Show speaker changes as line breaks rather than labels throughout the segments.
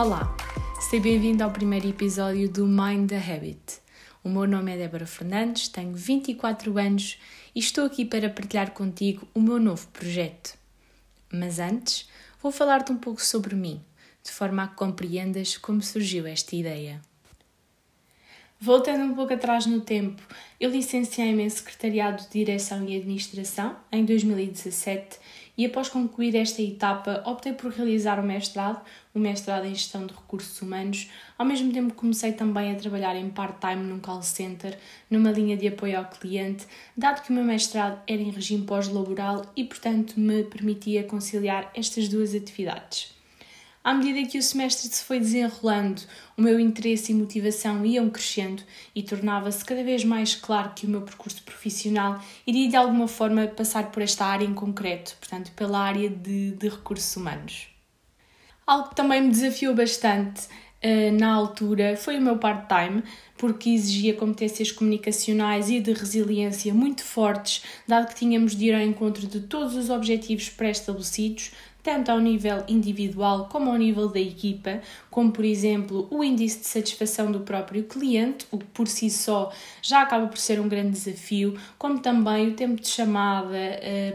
Olá, seja bem-vindo ao primeiro episódio do Mind the Habit. O meu nome é Débora Fernandes, tenho 24 anos e estou aqui para partilhar contigo o meu novo projeto. Mas antes, vou falar-te um pouco sobre mim, de forma a que compreendas como surgiu esta ideia. Voltando um pouco atrás no tempo, eu licenciei-me em Secretariado de Direção e Administração em 2017 e após concluir esta etapa optei por realizar o mestrado, o mestrado em Gestão de Recursos Humanos. Ao mesmo tempo comecei também a trabalhar em part-time num call center, numa linha de apoio ao cliente, dado que o meu mestrado era em regime pós-laboral e, portanto, me permitia conciliar estas duas atividades. À medida que o semestre se foi desenrolando, o meu interesse e motivação iam crescendo e tornava-se cada vez mais claro que o meu percurso profissional iria de alguma forma passar por esta área em concreto, portanto, pela área de, de recursos humanos. Algo que também me desafiou bastante uh, na altura foi o meu part-time, porque exigia competências comunicacionais e de resiliência muito fortes, dado que tínhamos de ir ao encontro de todos os objetivos pré-estabelecidos, tanto ao nível individual como ao nível da equipa, como por exemplo o índice de satisfação do próprio cliente, o que por si só já acaba por ser um grande desafio, como também o tempo de chamada,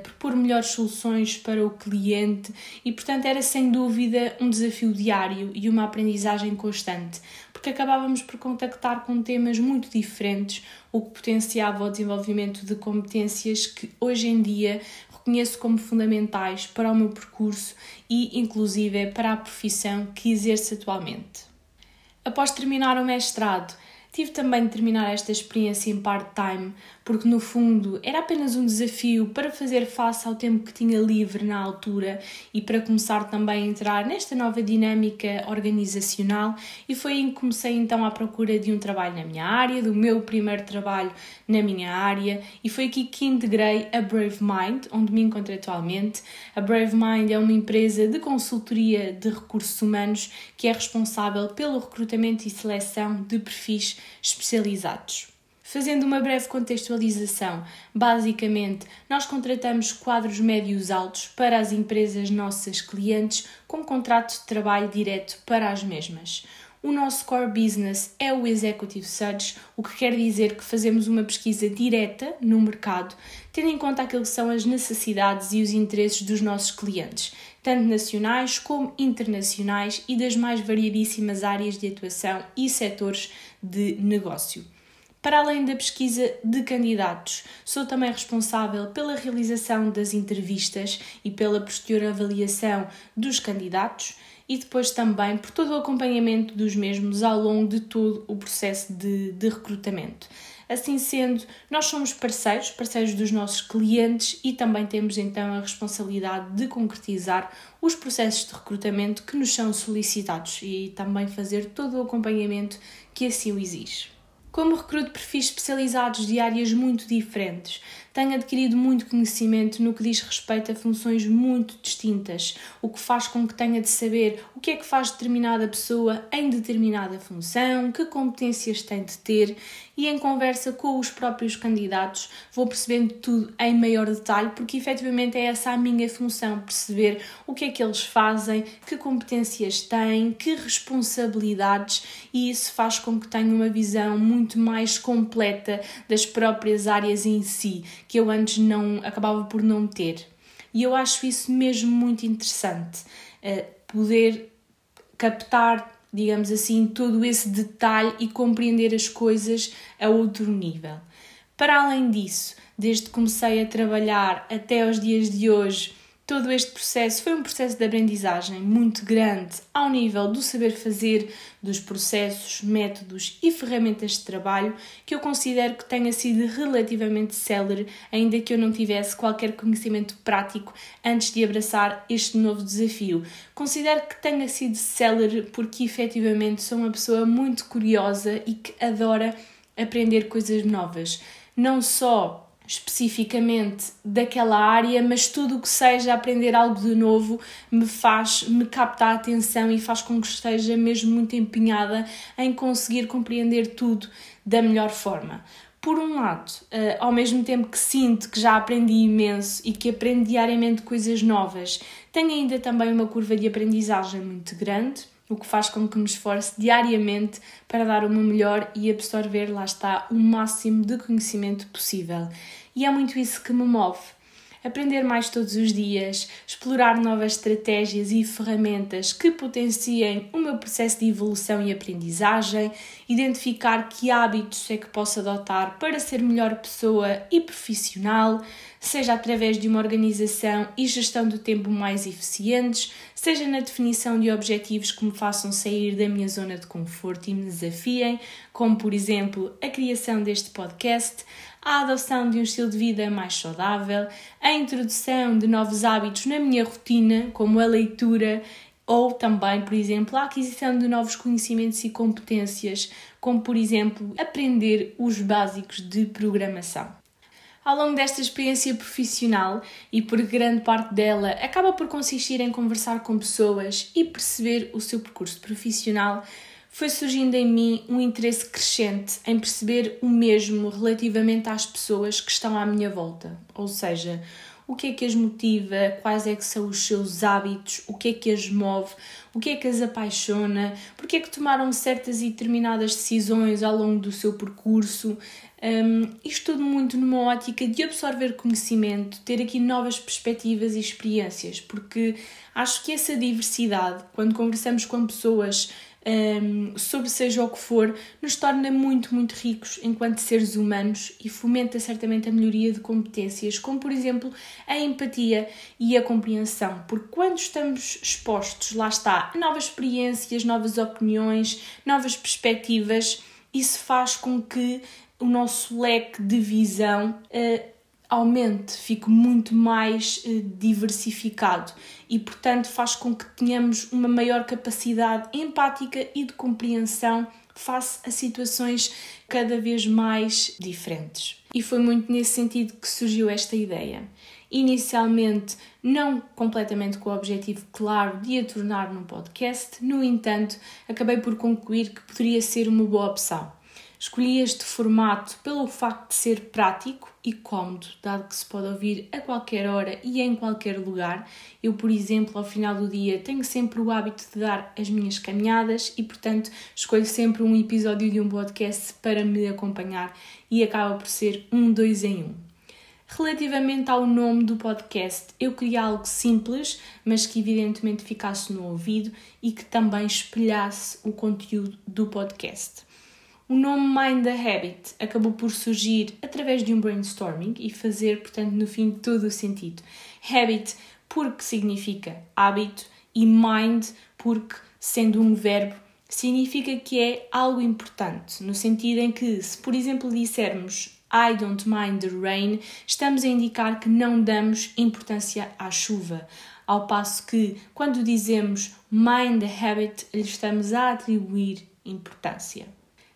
propor melhores soluções para o cliente e, portanto, era sem dúvida um desafio diário e uma aprendizagem constante, porque acabávamos por contactar com temas muito diferentes, o que potenciava o desenvolvimento de competências que hoje em dia reconheço como fundamentais para o meu percurso e, inclusive, para a profissão que exerço atualmente. Após terminar o mestrado, tive também de terminar esta experiência em part-time porque no fundo era apenas um desafio para fazer face ao tempo que tinha livre na altura e para começar também a entrar nesta nova dinâmica organizacional e foi aí que comecei então à procura de um trabalho na minha área, do meu primeiro trabalho na minha área e foi aqui que integrei a Brave Mind, onde me encontro atualmente. A Brave Mind é uma empresa de consultoria de recursos humanos que é responsável pelo recrutamento e seleção de perfis especializados. Fazendo uma breve contextualização, basicamente, nós contratamos quadros médios altos para as empresas nossas clientes com contrato de trabalho direto para as mesmas. O nosso core business é o Executive Search, o que quer dizer que fazemos uma pesquisa direta no mercado, tendo em conta aquilo que são as necessidades e os interesses dos nossos clientes, tanto nacionais como internacionais e das mais variadíssimas áreas de atuação e setores de negócio. Para além da pesquisa de candidatos, sou também responsável pela realização das entrevistas e pela posterior avaliação dos candidatos e depois também por todo o acompanhamento dos mesmos ao longo de todo o processo de, de recrutamento. Assim sendo, nós somos parceiros, parceiros dos nossos clientes e também temos então a responsabilidade de concretizar os processos de recrutamento que nos são solicitados e também fazer todo o acompanhamento que assim o exige. Como recruto perfis especializados de áreas muito diferentes, tenho adquirido muito conhecimento no que diz respeito a funções muito distintas, o que faz com que tenha de saber o que é que faz determinada pessoa em determinada função, que competências tem de ter e em conversa com os próprios candidatos vou percebendo tudo em maior detalhe, porque efetivamente é essa a minha função, perceber o que é que eles fazem, que competências têm, que responsabilidades e isso faz com que tenha uma visão muito mais completa das próprias áreas em si, que eu antes não acabava por não ter. E eu acho isso mesmo muito interessante, uh, poder captar, digamos assim, todo esse detalhe e compreender as coisas a outro nível. Para além disso, desde que comecei a trabalhar até aos dias de hoje, Todo este processo foi um processo de aprendizagem muito grande ao nível do saber fazer, dos processos, métodos e ferramentas de trabalho que eu considero que tenha sido relativamente célere, ainda que eu não tivesse qualquer conhecimento prático antes de abraçar este novo desafio. Considero que tenha sido célere porque efetivamente sou uma pessoa muito curiosa e que adora aprender coisas novas. Não só especificamente daquela área, mas tudo o que seja aprender algo de novo me faz, me capta a atenção e faz com que esteja mesmo muito empenhada em conseguir compreender tudo da melhor forma. Por um lado, uh, ao mesmo tempo que sinto que já aprendi imenso e que aprendo diariamente coisas novas, tenho ainda também uma curva de aprendizagem muito grande, o que faz com que me esforce diariamente para dar o meu melhor e absorver, lá está, o máximo de conhecimento possível. E é muito isso que me move aprender mais todos os dias, explorar novas estratégias e ferramentas que potenciem o meu processo de evolução e aprendizagem, identificar que hábitos é que posso adotar para ser melhor pessoa e profissional, seja através de uma organização e gestão do tempo mais eficientes, seja na definição de objetivos que me façam sair da minha zona de conforto e me desafiem, como por exemplo a criação deste podcast, a adoção de um estilo de vida mais saudável, a introdução de novos hábitos na minha rotina, como a leitura, ou também, por exemplo, a aquisição de novos conhecimentos e competências, como por exemplo, aprender os básicos de programação. Ao longo desta experiência profissional, e por grande parte dela acaba por consistir em conversar com pessoas e perceber o seu percurso profissional, foi surgindo em mim um interesse crescente em perceber o mesmo relativamente às pessoas que estão à minha volta. Ou seja, o que é que as motiva, quais é que são os seus hábitos, o que é que as move, o que é que as apaixona, porque é que tomaram certas e determinadas decisões ao longo do seu percurso. Um, isto tudo muito numa ótica de absorver conhecimento, ter aqui novas perspectivas e experiências, porque acho que essa diversidade, quando conversamos com pessoas um, sobre seja o que for, nos torna muito, muito ricos enquanto seres humanos e fomenta certamente a melhoria de competências, como por exemplo a empatia e a compreensão, porque quando estamos expostos, lá está, a novas experiências, novas opiniões, novas perspectivas, isso faz com que o nosso leque de visão uh, aumente, fique muito mais eh, diversificado e, portanto, faz com que tenhamos uma maior capacidade empática e de compreensão face a situações cada vez mais diferentes. E foi muito nesse sentido que surgiu esta ideia. Inicialmente, não completamente com o objetivo claro de a tornar num podcast, no entanto, acabei por concluir que poderia ser uma boa opção Escolhi este formato pelo facto de ser prático e cómodo, dado que se pode ouvir a qualquer hora e em qualquer lugar. Eu, por exemplo, ao final do dia tenho sempre o hábito de dar as minhas caminhadas e, portanto, escolho sempre um episódio de um podcast para me acompanhar e acaba por ser um dois em um. Relativamente ao nome do podcast, eu queria algo simples, mas que evidentemente ficasse no ouvido e que também espelhasse o conteúdo do podcast. O nome Mind the Habit acabou por surgir através de um brainstorming e fazer, portanto, no fim, todo o sentido. Habit porque significa hábito e mind porque, sendo um verbo, significa que é algo importante, no sentido em que, se por exemplo dissermos I don't mind the rain, estamos a indicar que não damos importância à chuva, ao passo que, quando dizemos mind the habit, lhe estamos a atribuir importância.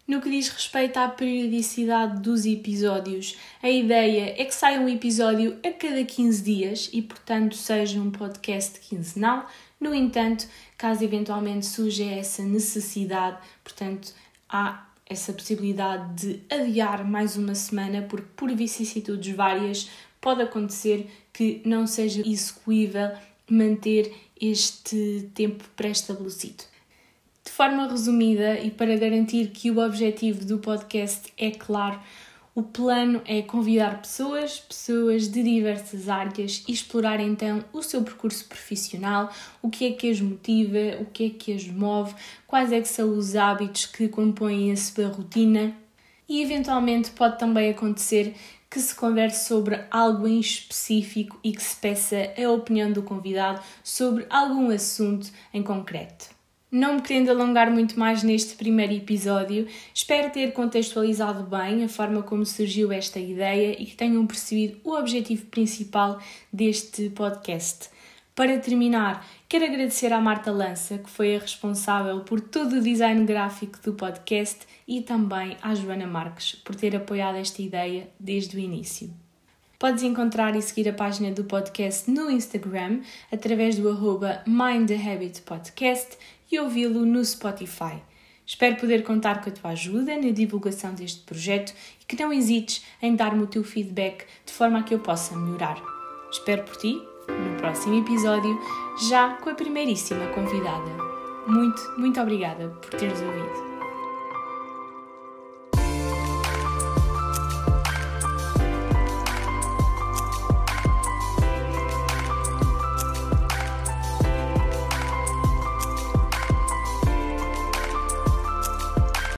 No que diz respeito à periodicidade dos episódios, a ideia é que saia um episódio a cada 15 dias e, portanto, seja um podcast quinzenal. No entanto, caso eventualmente surja essa necessidade, portanto, há essa possibilidade de adiar mais uma semana, porque por vicissitudes várias pode acontecer que não seja execuível manter este tempo pré-estabelecido. De forma resumida e para garantir que o objetivo do podcast é claro, o plano é convidar pessoas, pessoas de diversas áreas e explorar então o seu percurso profissional, o que é que as motiva, o que é que as move, quais é que são os hábitos que compõem a sua rotina e eventualmente pode também acontecer que se converse sobre algo em específico e que se peça a opinião do convidado sobre algum assunto em concreto. Não me querendo alongar muito mais neste primeiro episódio, espero ter contextualizado bem a forma como surgiu esta ideia e que tenham percebido o objetivo principal deste podcast. Para terminar, quero agradecer à Marta Lança, que foi a responsável por todo o design gráfico do podcast, e também à Joana Marques, por ter apoiado esta ideia desde o início. Podes encontrar e seguir a página do podcast no Instagram através do arroba e ouvi-lo no Spotify. Espero poder contar com a tua ajuda na divulgação deste projeto e que não hesites em dar-me o teu feedback de forma a que eu possa melhorar. Espero por ti no próximo episódio, já com a primeiríssima convidada. muito, muito obrigada por teres ouvido.